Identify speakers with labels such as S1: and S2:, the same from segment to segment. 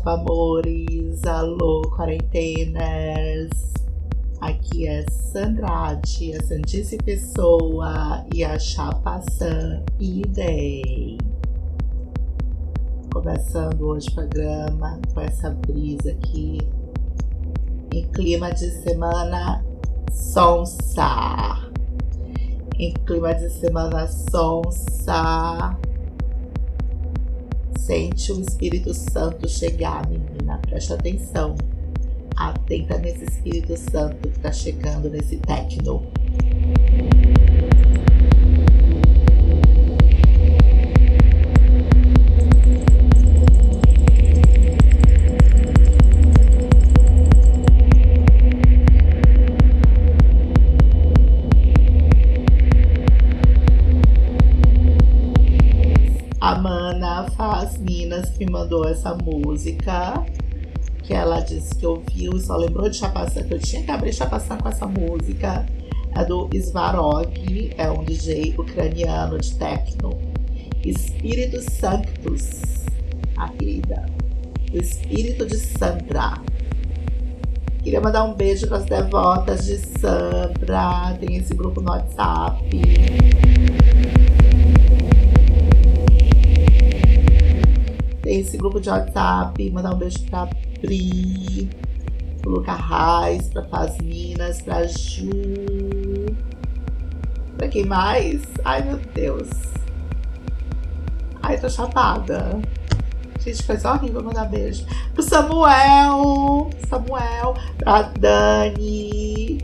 S1: chapamores, alô, quarentenas. Aqui é Sandrade, a Santíssima Pessoa e a Chapa San Idei. Começando hoje o programa com essa brisa aqui, em clima de semana sonsa. Em clima de semana sonsa Sente o Espírito Santo chegar, menina. Presta atenção. Atenta nesse Espírito Santo que tá chegando nesse tecno. Que mandou essa música. Que ela disse que ouviu e só lembrou de Chapaçã, que eu tinha que abrir Chapaçã com essa música. É do Svarog, é um DJ ucraniano de techno. Espírito Sanctus, a querida. O espírito de Sandra. Queria mandar um beijo para as devotas de Sandra. Tem esse grupo no WhatsApp. De WhatsApp, mandar um beijo pra Pri, pro Luca Reis, pra Fasminas, pra Ju. Pra quem mais? Ai meu Deus. Ai, tô chapada. Gente, foi só horrível mandar beijo. Pro Samuel, Samuel, pra Dani,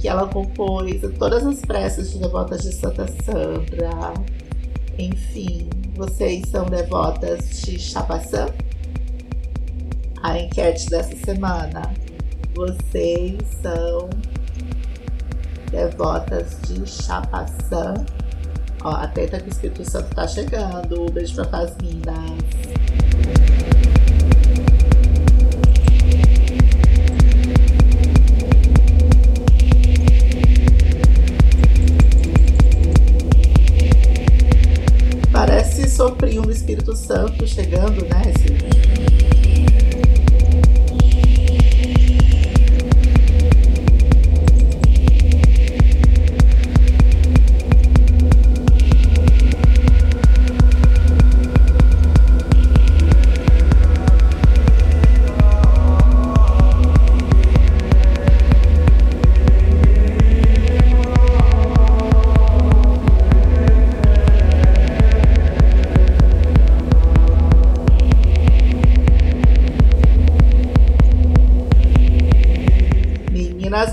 S1: que ela compôs todas as preces de devotas de Santa Sandra. Enfim, vocês são devotas de Chapaçã? A enquete dessa semana. Vocês são devotas de Chapaçã? Ó, atenta que o Espírito Santo tá chegando. Um beijo pra Fasminas. Soprinho do Espírito Santo chegando, né? Esse...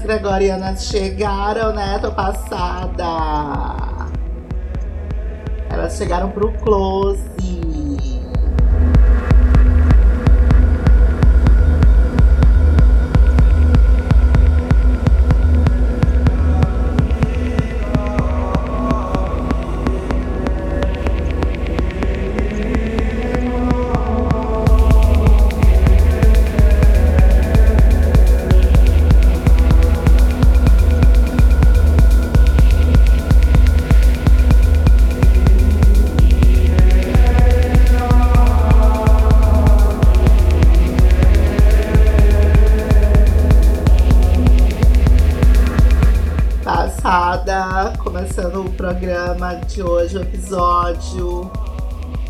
S1: gregorianas chegaram, né? Tô passada. Elas chegaram pro close. De hoje, o episódio.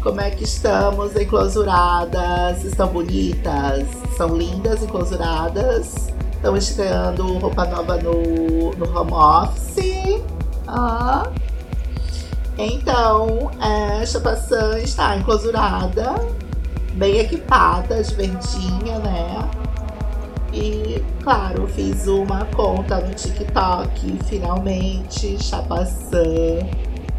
S1: Como é que estamos enclosuradas? Estão bonitas? São lindas enclosuradas? Estão estreando roupa nova no, no home office? Ah. Então, é, Chapaçã está enclosurada, bem equipada, de verdinha, né? E, claro, fiz uma conta no TikTok, finalmente. Chapaçã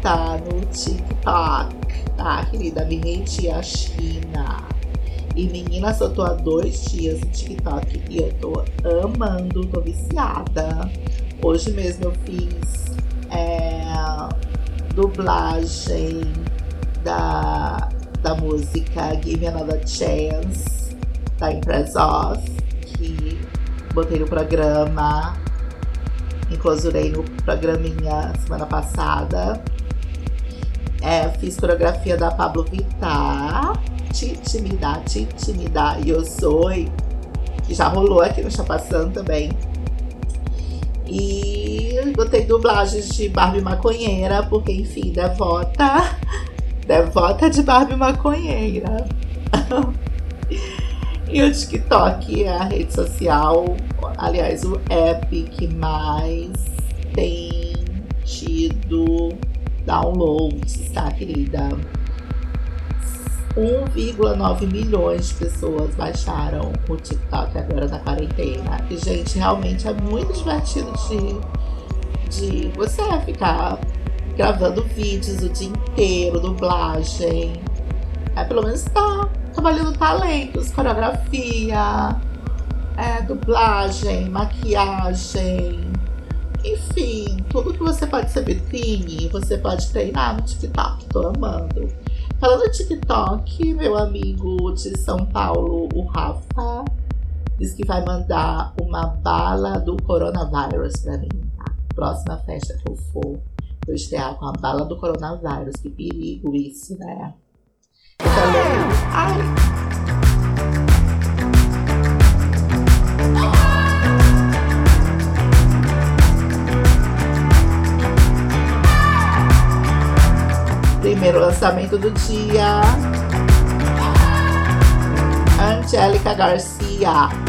S1: tá no TikTok, tá, querida? Minha tia China. E menina, só tô há dois dias no TikTok e eu tô amando, tô viciada. Hoje mesmo eu fiz é, dublagem da, da música Give Me Another Chance, da Impress Off aqui, botei no programa, enclosurei no programinha semana passada. É, fiz coreografia da Pablo Vittar, te intimidar, te intimidar. E eu sou, que já rolou aqui no Chapaçã também. E botei dublagens de Barbie maconheira, porque enfim, devota. Devota de Barbie maconheira. e o TikTok é a rede social, aliás, o app que mais tem tido downloads, tá, querida? 1,9 milhões de pessoas baixaram o TikTok agora na quarentena. E, gente, realmente é muito divertido de, de você ficar gravando vídeos o dia inteiro, dublagem. É, pelo menos tá trabalhando talentos, coreografia, é, dublagem, maquiagem. Enfim, tudo que você pode ser vitrine, você pode treinar no TikTok. Tô amando. Falando de TikTok, meu amigo de São Paulo, o Rafa, disse que vai mandar uma bala do coronavírus pra mim. Tá? Próxima festa que eu for, eu estrear com a bala do coronavírus. Que perigo isso, né? Eu falei, ai. Primeiro lançamento do dia. Angélica Garcia.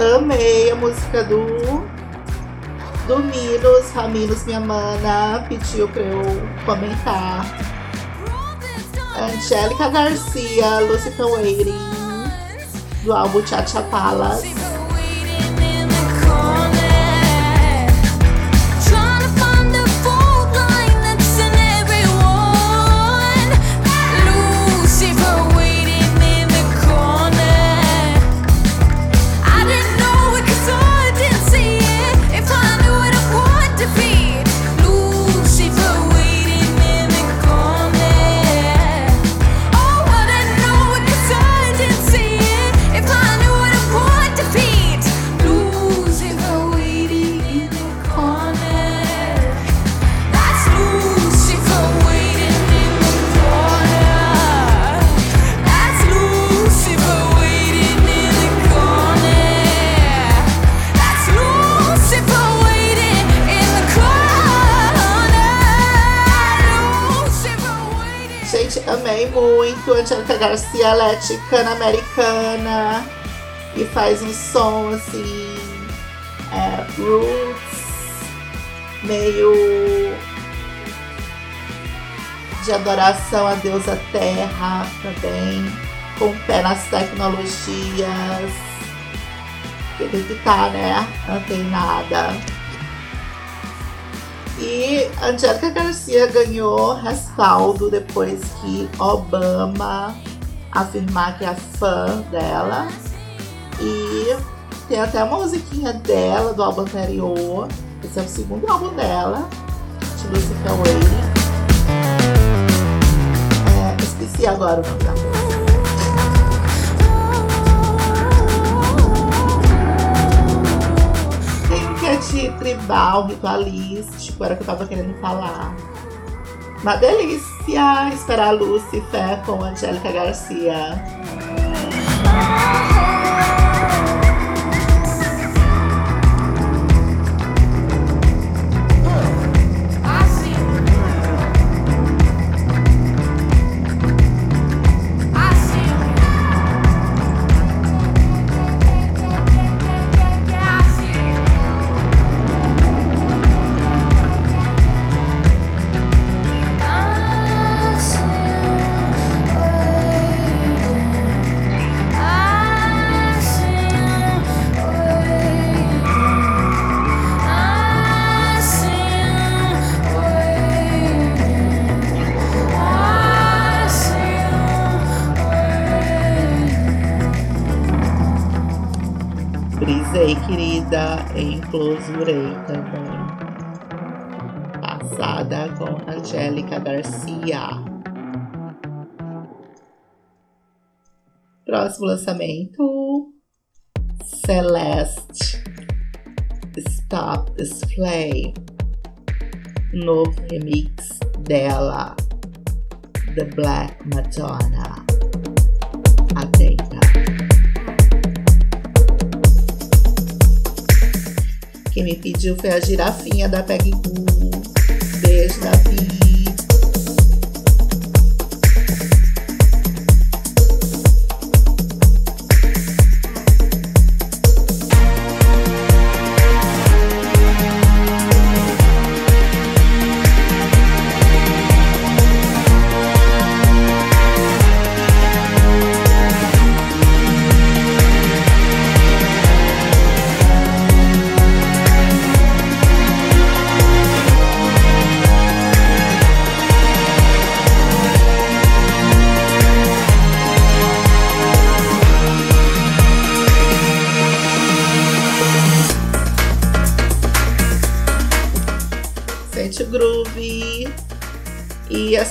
S1: Amei a música do do Minos, Raminos, minha mana, pediu pra eu comentar. Angélica Garcia, Lucifer Waiting, do álbum Chacha Palace. Muito. Angélica Garcia, ela é ticana americana e faz um som assim, é, roots, meio de adoração a deusa terra também, com o pé nas tecnologias. Tem que estar, né? Antenada. E Angélica Garcia ganhou respaldo depois que Obama afirmar que é fã dela. E tem até uma musiquinha dela do álbum anterior. Esse é o segundo álbum dela, de Lucifer Waiting. É, esqueci agora o nome da música. Tribal, ritualístico, era o que eu tava querendo falar. Uma delícia esperar Lucifer com Angélica Garcia. Arrasei, querida, enclosurei também. Passada com Angélica Garcia. Próximo lançamento: Celeste Stop Display. Novo remix dela, The Black Madonna. Atenta. Quem me pediu foi a girafinha da Peg Beijo, Davi.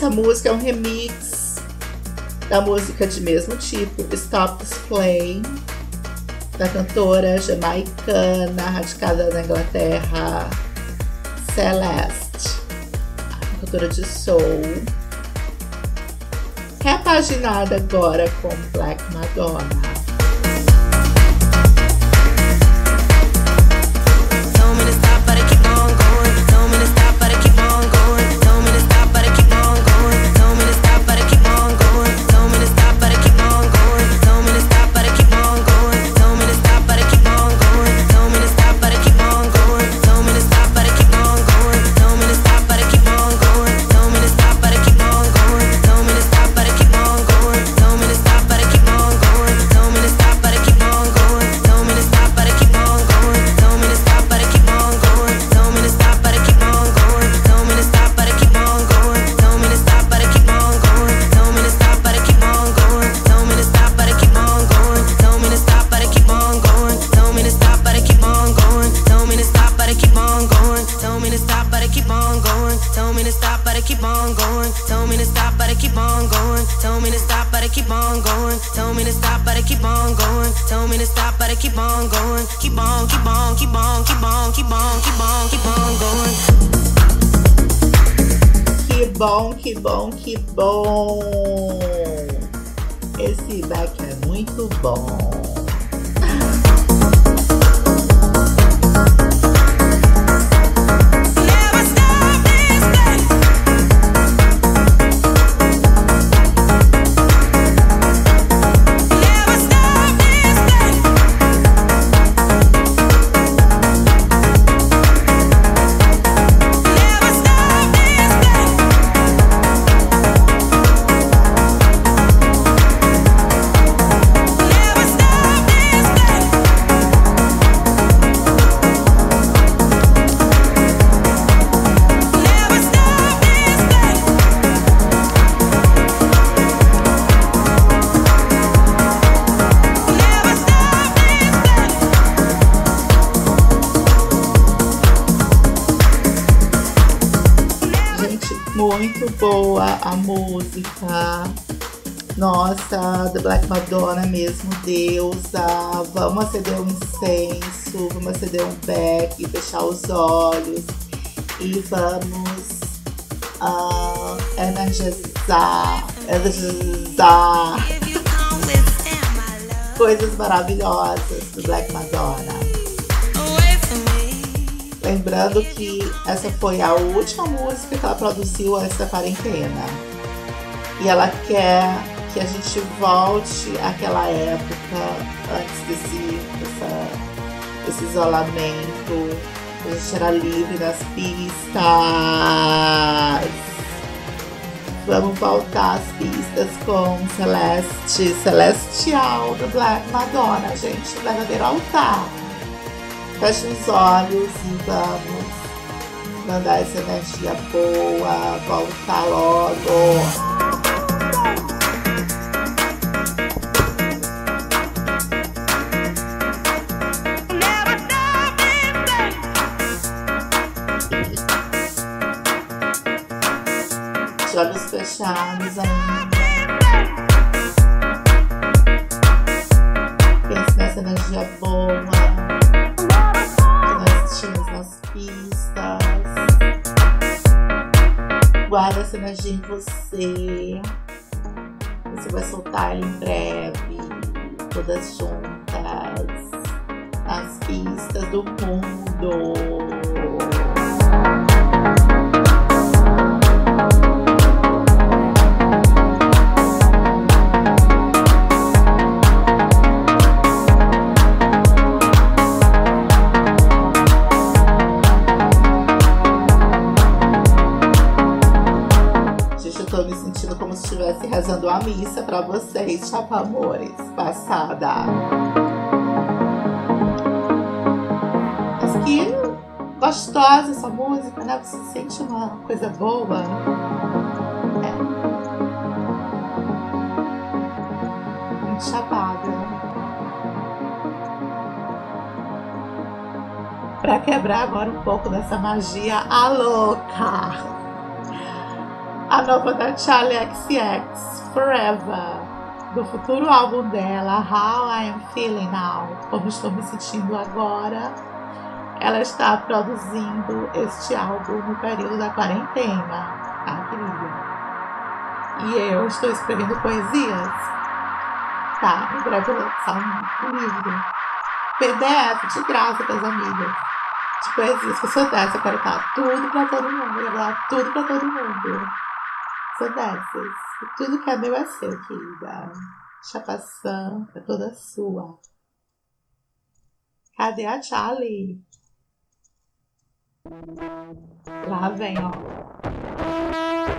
S1: Música é um remix da música de mesmo tipo, Stop Display, da cantora jamaicana radicada na Inglaterra, Celeste, cantora de soul, repaginada agora com Black Madonna. Que bom, que bom! Esse back é muito bom. Boa a música. Nossa, The Black Madonna mesmo, deusa. Vamos acender um incenso, vamos acender um beck, fechar os olhos e vamos uh, energizar, energizar coisas maravilhosas do Black Madonna. Lembrando que essa foi a última música que ela produziu antes da quarentena. E ela quer que a gente volte àquela época, antes desse, isolamento, a gente era livre nas pistas. Vamos voltar às pistas com Celeste, Celestial do Black Madonna, gente, verdadeiro altar. Feche os olhos e vamos mandar essa energia boa voltar logo.
S2: olhos fechados, Energia em você. Você vai soltar em breve, todas juntas, nas pistas do mundo. Estivesse rezando a missa para vocês, chapamores, passada. Mas que gostosa essa música, né? Você sente uma coisa boa. É. Muito chapada. Para quebrar agora um pouco dessa magia a louca a nova da Charlie XX, Forever, do futuro álbum dela, How I Am Feeling Now, como estou me sentindo agora. Ela está produzindo este álbum no período da quarentena, tá, querida? E eu estou escrevendo poesias, tá? Em breve eu vou lançar um livro, PDF de graça para as amigas de poesias, que eu sou dessa, eu quero dar tudo para todo mundo, eu dar tudo para todo mundo. Sou dessas. Tudo que é meu é seu, querida. Chapação é toda sua. Cadê a Charlie? Lá vem, ó.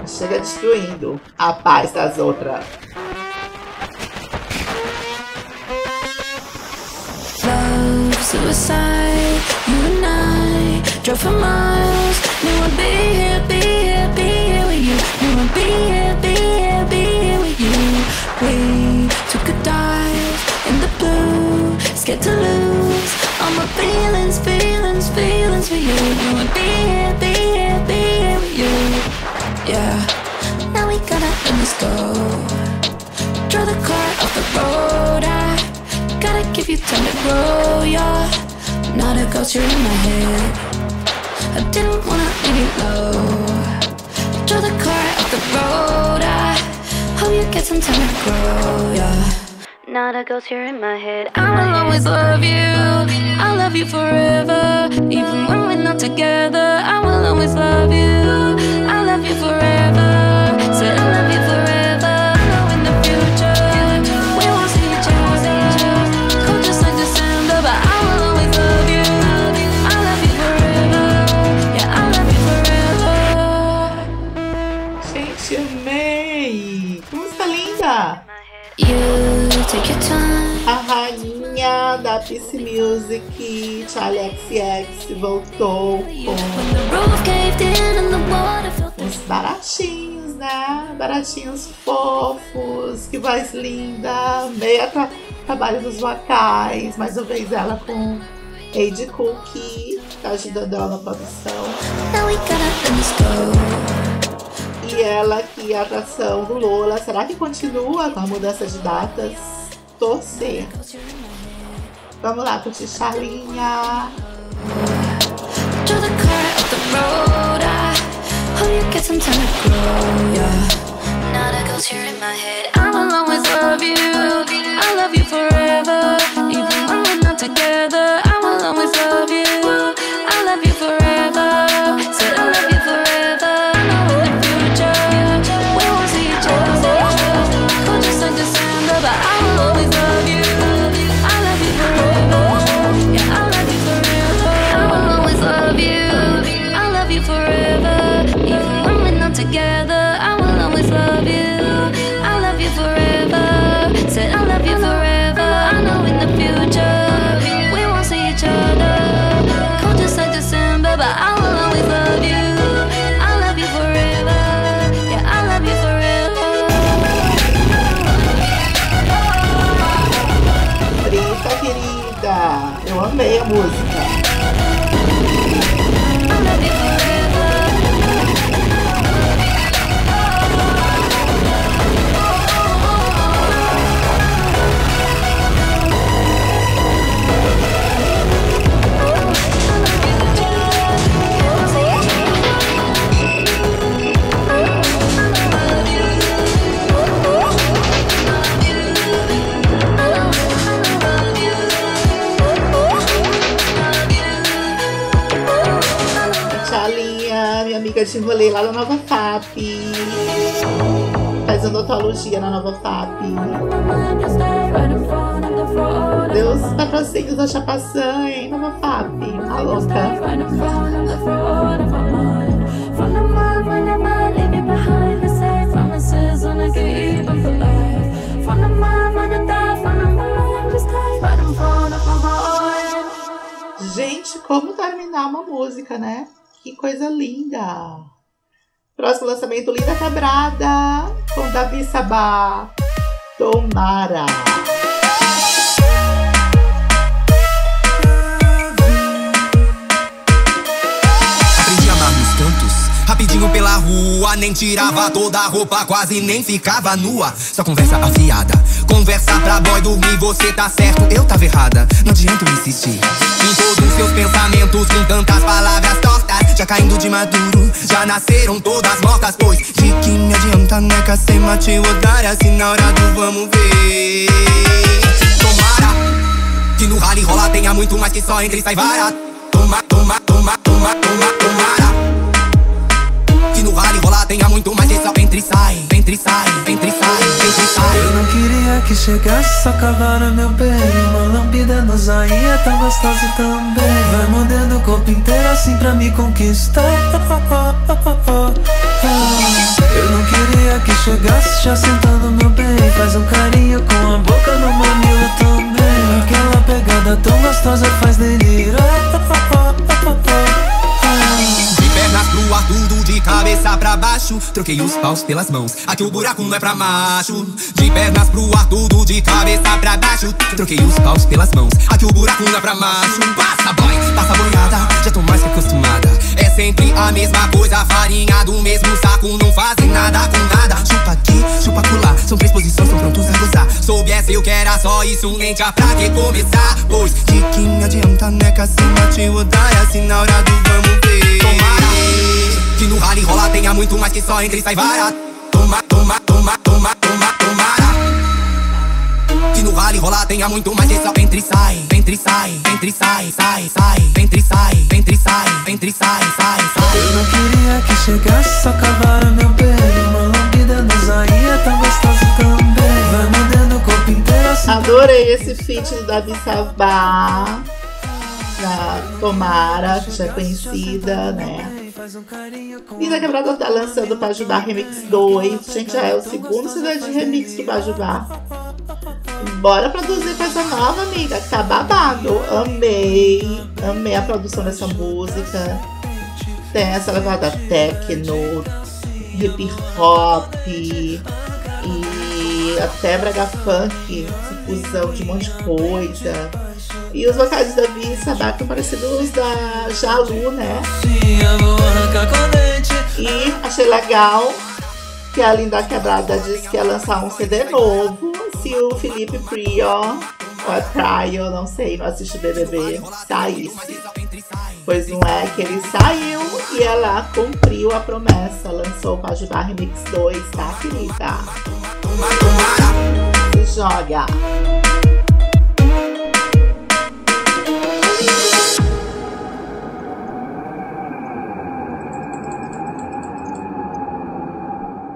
S2: Chega destruindo a paz das outras. Love, suicide, you and I drove for miles. Knew I'd be here, be here, be here time to grow. You're not a ghost, you're in my head. I didn't wanna leave you low draw the car off the road. I hope you get some time to grow, yeah. Not a ghost here in my head. I will always love you. I'll love you forever. Even when we're not together, I will always love you. I'll love you forever. Said I love you forever. Peace Music, Charlie XX, voltou com uns baratinhos, né? Baratinhos fofos, que voz linda, meia tra trabalho dos vocais, mais uma vez ela com Eide Cook, tá ajudando ela na produção. E ela que a atração do Lola, será que continua com a mudança de datas? torcer. Vamos lá, curtir Charlinha. I will always love you. I love you forever. Even when we're not together, I will always love you.
S1: Enrolei lá na Nova FAP. Faz odontologia na Nova FAP. Deus patrocínios da Chapaçã, hein, Nova FAP. Tá. Gente, como terminar uma música, né? Que coisa linda! Próximo lançamento, Linda Quebrada, com Davi Sabá. Tomara!
S3: rapidinho pela rua. Nem tirava toda a roupa, quase nem ficava nua. Só conversa afiada. Conversa pra boy dormir, você tá certo, eu tava errada. Não adianta eu insistir. Em todos seus pensamentos, com tantas palavras tortas. Já caindo de maduro, já nasceram todas mortas. Pois de que me adianta, neca, sem mate otária. Se na hora do vamos ver. Tomara que no rally rola tenha muito mais que só entre sai vara. Toma, toma, toma, toma, toma, tenha muito mais que só entra e sai, entra e sai, entra e sai, entra e sai.
S4: Eu não queria que chegasse só cavara meu bem. Uma lambida no zaia tão gostosa também. Vai mordendo o corpo inteiro assim pra me conquistar. Eu não queria que chegasse já sentando meu bem. Faz um carinho com a boca no mamilo também. Aquela pegada tão gostosa faz delirar
S3: tudo de cabeça pra baixo. Troquei os paus pelas mãos, aqui o buraco não é pra macho. De pernas pro ar, tudo de cabeça pra baixo. Troquei os paus pelas mãos, aqui o buraco não é pra macho. Passa boy, passa boiada, já tô mais que acostumada. É sempre a mesma coisa, farinha do mesmo saco. Não fazem nada com nada. Chupa aqui, chupa colar, são três posições, tão prontos a gozar. Soubesse eu que era só isso, nem tinha pra que começar. Pois de que me adianta, neca, se mate otária, assim na hora do vamos ver. Tomara que no rally rola tenha muito mais que só entre e sai vara. Toma, toma, toma, toma, toma, tomara. Que no rally rola tenha muito mais que só entre e sai, entre e sai, entre e sai, sai, sai, entre e sai, entre e sai, entre e sai, sai, sai.
S4: Eu não queria que chegasse só cavara meu bem. Uma lambida nos zaia tão gostosa também. Vai mordendo o corpo inteiro assim.
S1: Adorei esse feat do Davi Savá. Da Tomara, que já é conhecida, né? Linda Quebrada tá lançando Pajubá Remix 2. Gente, já é o segundo cidade de remix do Pajubá. Bora produzir coisa nova, amiga, tá babado. Amei, amei a produção dessa música. Tem essa levada techno, hip hop e até brega funk, fusão de um monte de coisa. E os vocais da Vi Sabá são parecidos da Jalu, né? E achei legal que a Linda Quebrada disse que ia lançar um CD novo. Se o Felipe Prior, ou é Prior, não sei, não assisti BBB, saísse. Pois não é que ele saiu e ela cumpriu a promessa. Lançou o Pajubá Remix 2, tá, querida? Se joga!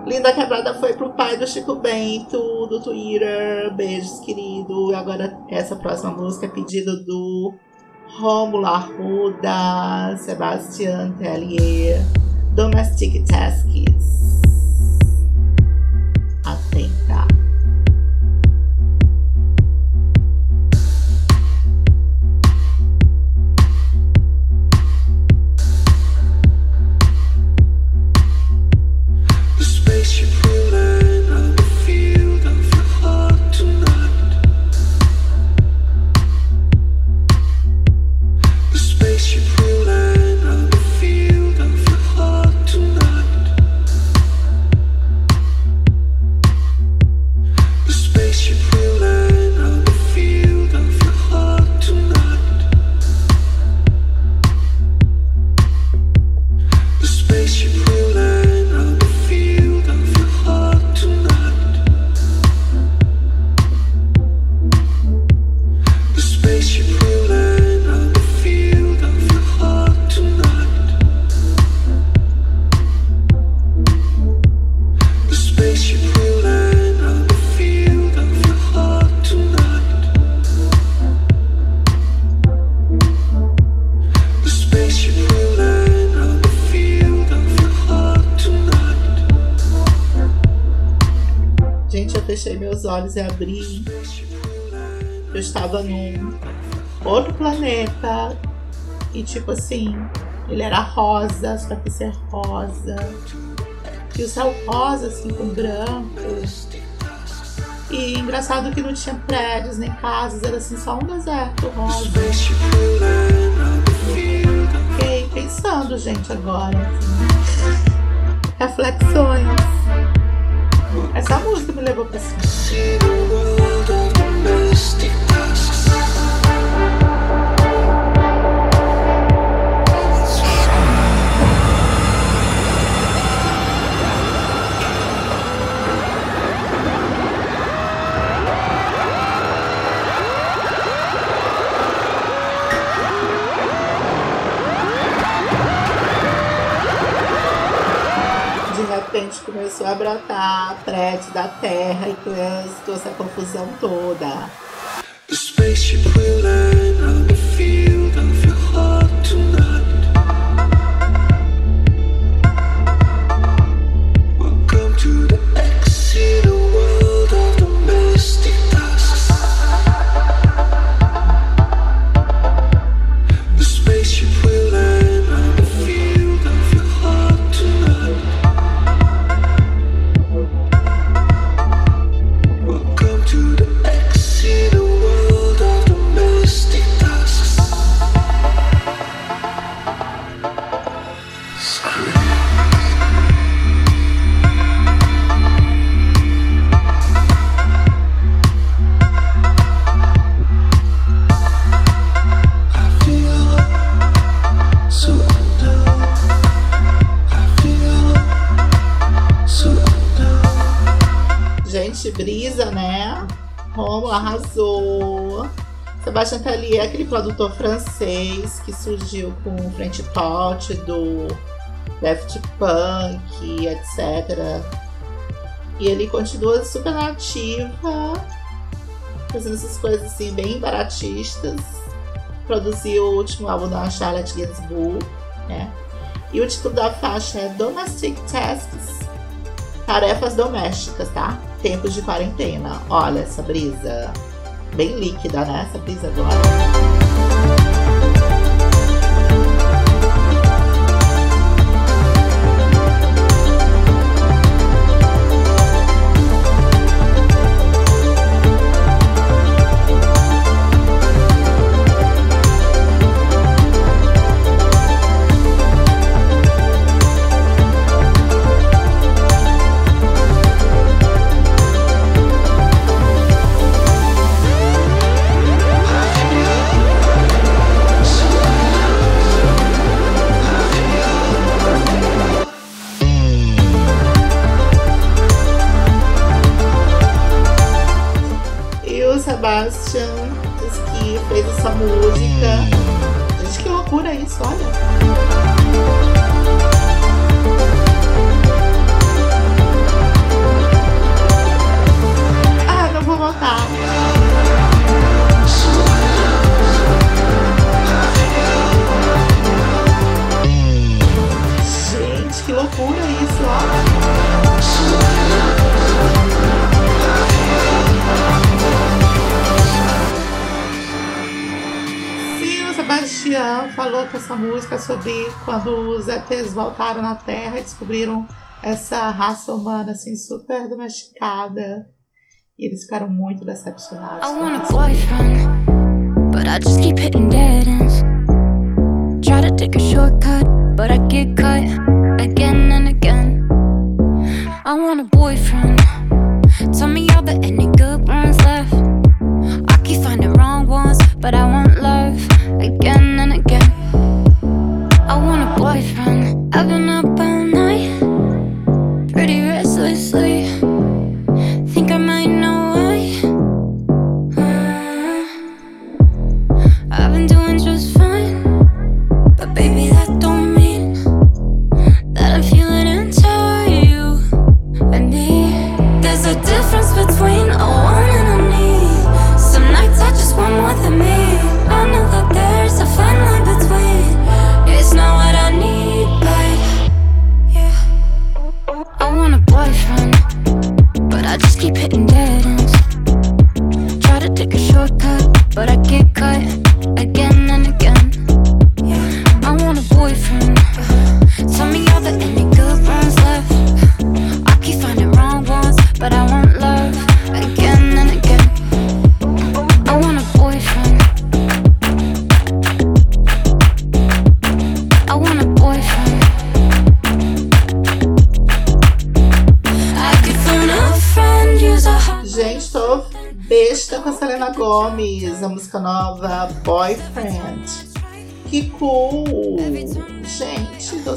S1: Linda Quebrada foi pro pai do Chico Bento, do Twitter. Beijos, querido. E agora essa próxima música é pedido do Rômulo Arruda, Sebastian Tellier, Domestic Tasks. Tipo assim, ele era rosa, só que ser rosa. E o céu rosa assim com branco. E engraçado que não tinha prédios nem casas, era assim só um deserto rosa. Fiquei pensando, gente, agora. Assim, reflexões. Essa música me levou pra cima. Repente começou a brotar prédios da terra e toda essa confusão toda. The spaceship will land on the field tonight. Brisa, né? Romo arrasou. Sebastian Tellier é aquele produtor francês que surgiu com o French Pot do Daft Punk, etc. E ele continua super nativa, fazendo essas coisas assim bem baratistas. Produziu o último álbum da Charlotte Gainsbourg, né? E o título da faixa é Domestic Tasks, tarefas domésticas, tá? Tempos de quarentena. Olha essa brisa, bem líquida, né? Essa brisa agora. Sebastian diz que fez essa música. Gente, que loucura isso, olha. Música sobre quando os ETs voltaram na Terra e descobriram essa raça humana assim super domesticada. E eles ficaram muito decepcionados.
S2: I
S1: com
S2: want a
S1: isso.
S2: boyfriend, but I just keep hitting dead ends. Try to take a shortcut, but I get cut again and again. I want a boyfriend. Tell me all the any good ones left. I keep finding wrong ones, but I want I've been up all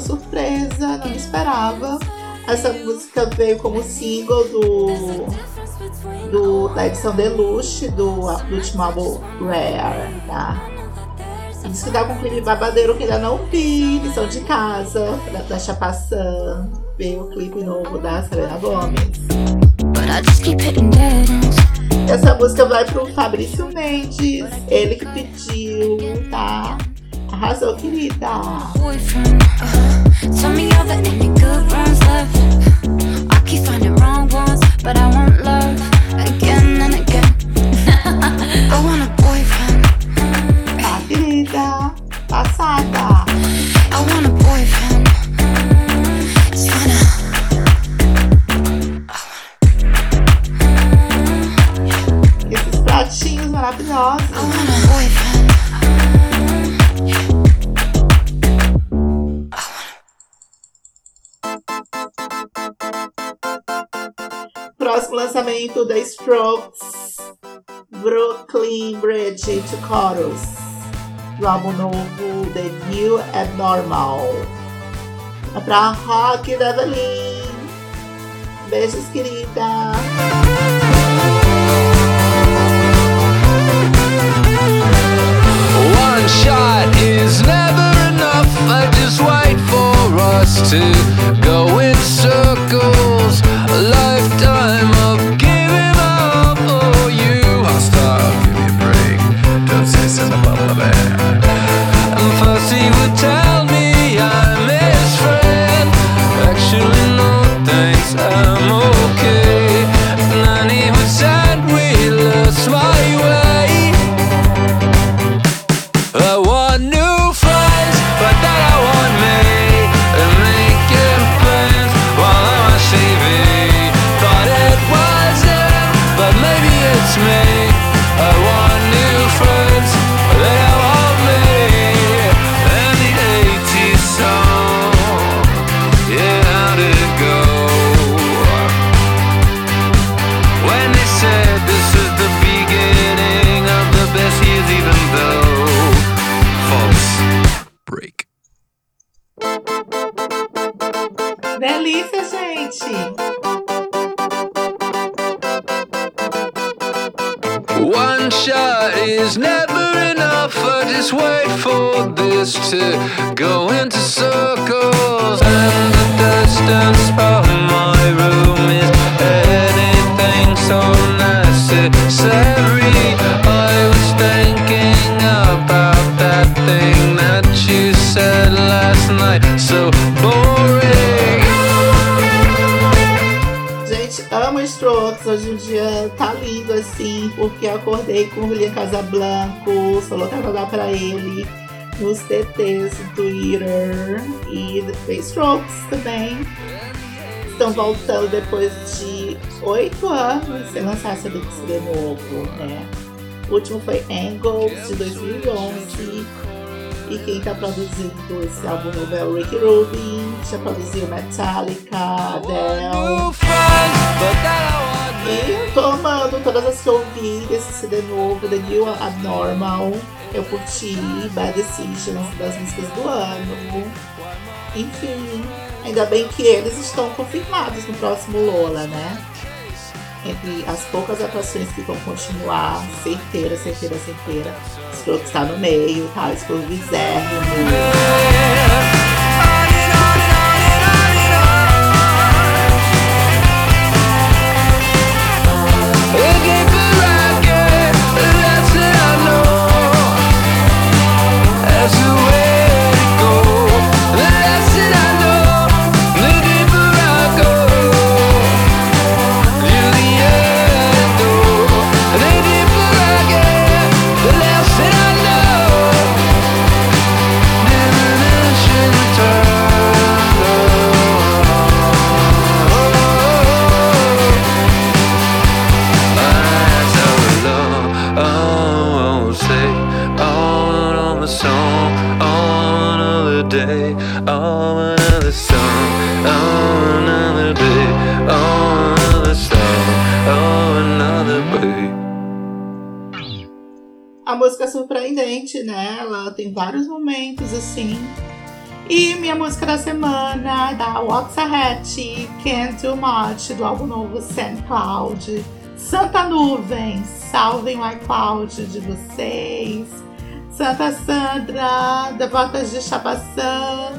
S1: surpresa, não esperava. Essa música veio como single do, do da edição Deluxe do, do último álbum Rare, tá? Diz que dá com um clipe babadeiro que ainda não vi, lição de casa, da, da Chapaçã. Veio o clipe novo da Selena Gomez. Essa música vai pro Fabrício Mendes, ele que pediu, tá? Hello Kitty 的。But I want love. Lançamento da Strokes, Brooklyn Bridge to Chorus, do álbum novo The New Abnormal. É pra rock da Evelyn. Beijos, querida.
S5: One shot is never enough. I just wait for us to go in circles. A lifetime of
S1: com o Julian Casablanco, sou louca pra ele nos TTs do Twitter. E The Strokes também estão voltando depois de oito anos sem lançar esse CD novo, né? O último foi Angles de 2011. E quem tá produzindo esse álbum novo é o Rick Rubin, já produziu Metallica, Adele. E tô amando todas as que eu ouvi desse CD novo, The New Abnormal. Eu curti Bad Decisions das músicas do ano. Enfim, ainda bem que eles estão confirmados no próximo Lola, né? Entre as poucas atrações que vão continuar, certeira, certeira, certeira. Que está no meio, tá? Espero Vizérrimo. E minha música da semana da Waxahachie, Can't Do Much, do álbum novo Sand Cloud. Santa Nuvem, salvem o iCloud de vocês. Santa Sandra, Devotas de Chapaçã.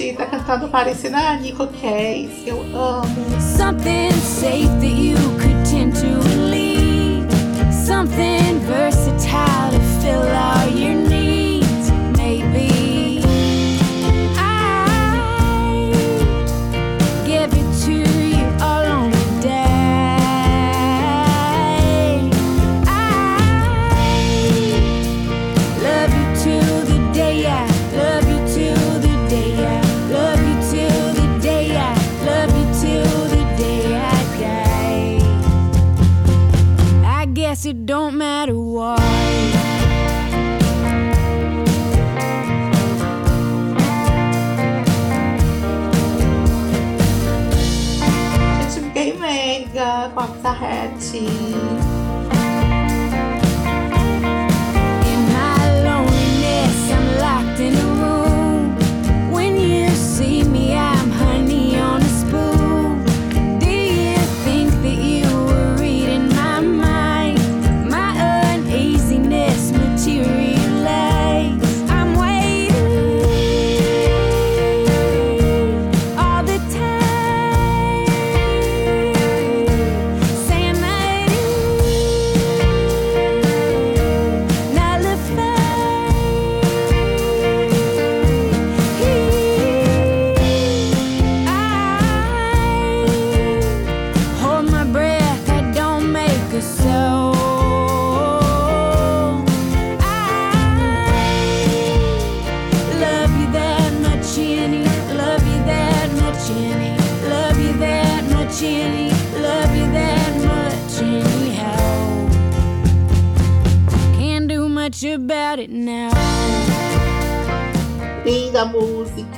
S1: Tá cantando parecendo a Nico Case, eu amo.
S6: Something safe that you could tend to lead. Something versatile to fill all your needs.
S1: tea.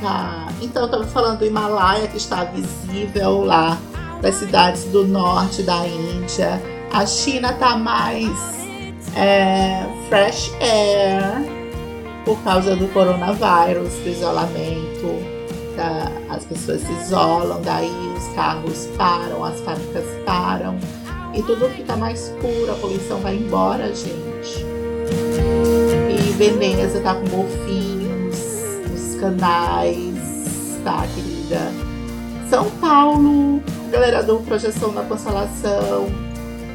S1: Música! Então, estamos falando do Himalaia, que está visível lá das cidades do norte da Índia. A China tá mais é, fresh air por causa do coronavírus, do isolamento. as pessoas se isolam, daí os carros param, as fábricas param e tudo fica mais puro, a poluição vai embora, gente. E Veneza tá com golfinhos nos canais, tá, querida? São Paulo, galera do Projeção da Constelação,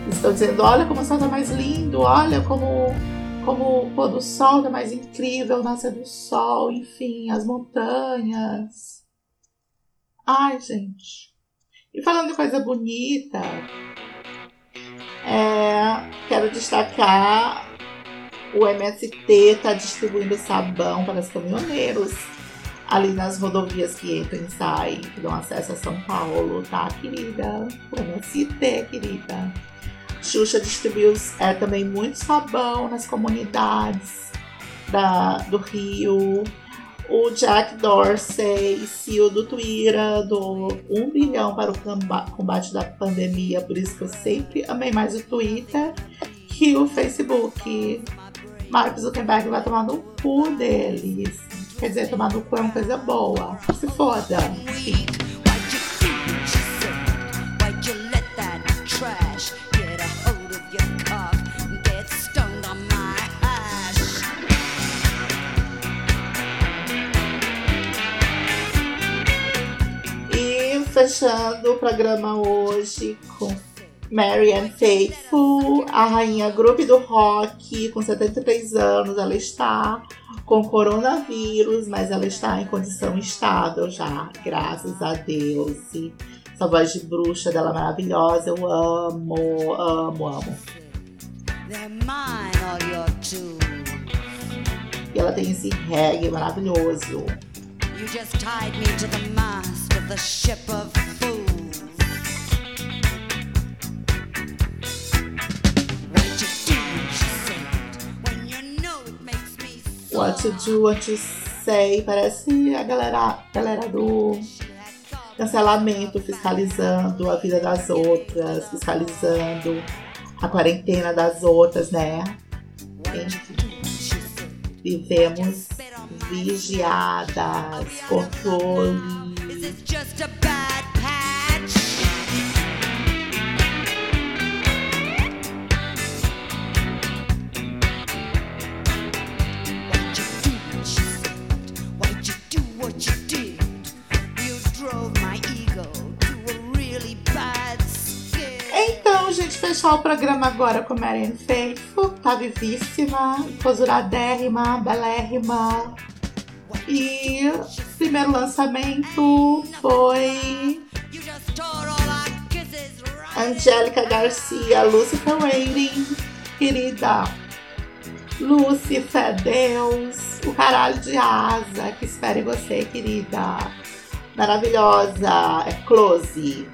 S1: estão dizendo: olha como o sol tá mais lindo, olha como, como o pôr do sol tá mais incrível, nascer do sol, enfim, as montanhas. Ai, gente. E falando de coisa bonita, é, quero destacar o MST está distribuindo sabão para os caminhoneiros ali nas rodovias que entram e saem, que dão acesso a São Paulo, tá, querida? MST, querida. Xuxa distribuiu é, também muito sabão nas comunidades da, do Rio. O Jack Dorsey, CEO do Twitter, doou um bilhão para o comba- combate da pandemia, por isso que eu sempre amei mais o Twitter que o Facebook. Mark Zuckerberg vai tomar no cu deles. Quer dizer, tomar no cu é uma coisa boa. Se foda. E fechando o programa hoje com Marianne Faithful, a rainha grupo do rock, com 73 anos, ela está com coronavírus, mas ela está em condição estável já, graças a Deus. E essa voz de bruxa dela maravilhosa, eu amo, amo, amo. E ela tem esse reggae maravilhoso.
S7: You just tied me to the mast of the ship of fools. What
S1: to do, what to say, parece a galera, galera do cancelamento, fiscalizando a vida das outras, fiscalizando a quarentena das outras, né? Vivemos vigiadas, controle. Fechar o programa agora com Marianne Faithful. Tá vivíssima, posuradérrima, belérrima. E o primeiro lançamento foi. Angélica Garcia, Lucifer Waiting, querida. Lúcifer, Deus, o caralho de asa, que espere você, querida. Maravilhosa, é close.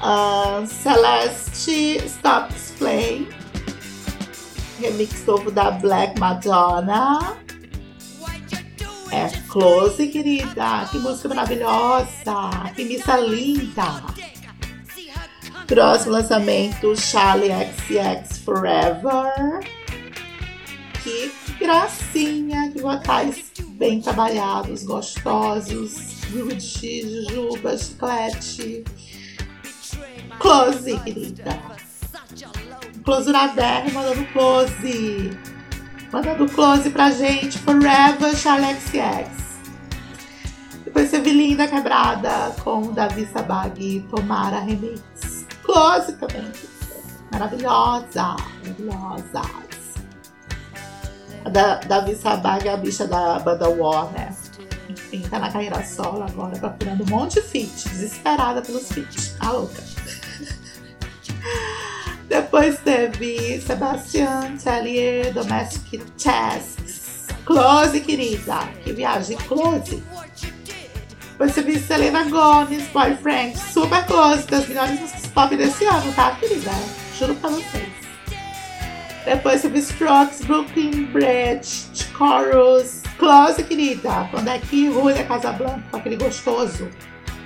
S1: Ahn, Celeste, Stop Display. Remix novo da Black Madonna. É close, querida. Que música maravilhosa. Que missa linda. Próximo lançamento, Charlie XX Forever. Que gracinha, que vocais bem trabalhados, gostosos. Rude, Jujuba, Chiclete. Close, querida.
S7: Such a low
S1: Closuradérrima, mandando close. Mandando close pra gente. Forever, Charlie XX. Depois teve Linda Quebrada com Davi Sabag e Tomara Remix. Close também. Maravilhosa. Maravilhosa. A da, Davi Sabag é a bicha da banda War, né? Enfim, tá na carreira solo agora, procurando um monte de feat. Desesperada pelos feats. A louca. Depois teve Sebastian Tellier, Domestic Tasks. Close, querida. Que viagem, close. Depois teve Selena Gomez, Boyfriend. Super close, das melhores músicas pop desse ano, tá, querida? Juro pra vocês. Depois teve Strokes, Brooklyn Bridge, Chorus. Close, querida. Quando é que Rúlia Casablanca com aquele gostoso?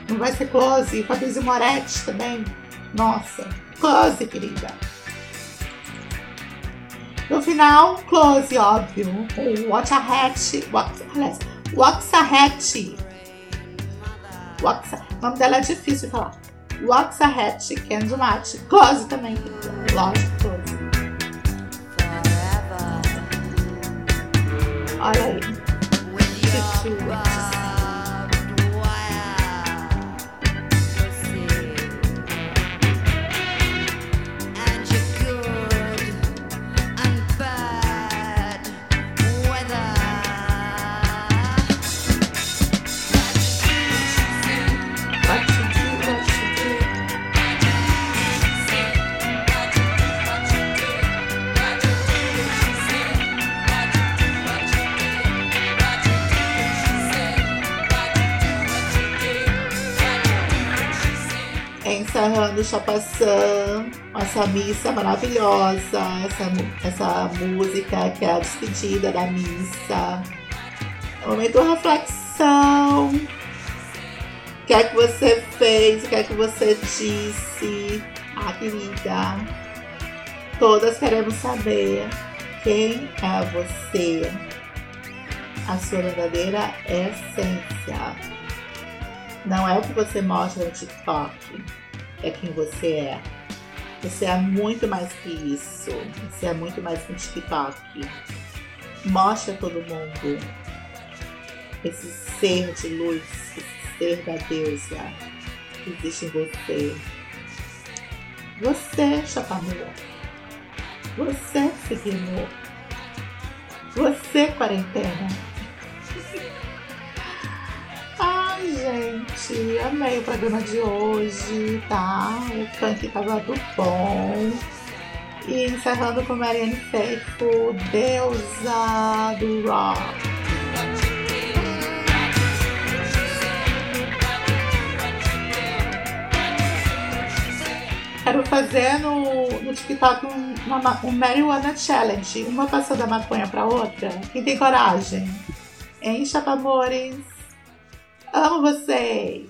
S1: Não vai ser close. Fabrício Moretti também. Nossa. Close, querida. No final, close, óbvio. O Waxahachie. Wax, aliás, Waxahachie. Waxa, o nome dela é difícil de falar. Waxahachie Candlelight. Close também, querida. Close.
S7: Forever.
S1: Olha aí.
S7: With
S1: Encerrando Chapaçã, essa missa maravilhosa, essa, essa música que é a despedida da missa. É um momento de reflexão. O que é que você fez? O que é que você disse? Ah, querida. Todas queremos saber quem é você. A sua verdadeira essência. Não é o que você mostra no TikTok. É quem você é. Você é muito mais que isso. Você é muito mais que um TikTok. Mostra a todo mundo esse ser de luz, esse ser da deusa que existe em você. Você, chapamor. Você, seguimor. Você, quarentena. Gente, amei o programa de hoje, tá? O funk tava do bom. E encerrando com Marianne Faithfull, deusa do rock. Quero fazer no, no TikTok um, uma, um Marijuana Challenge. Uma passando a maconha pra outra. Quem tem coragem? Hein, chapamores? Amo vocês!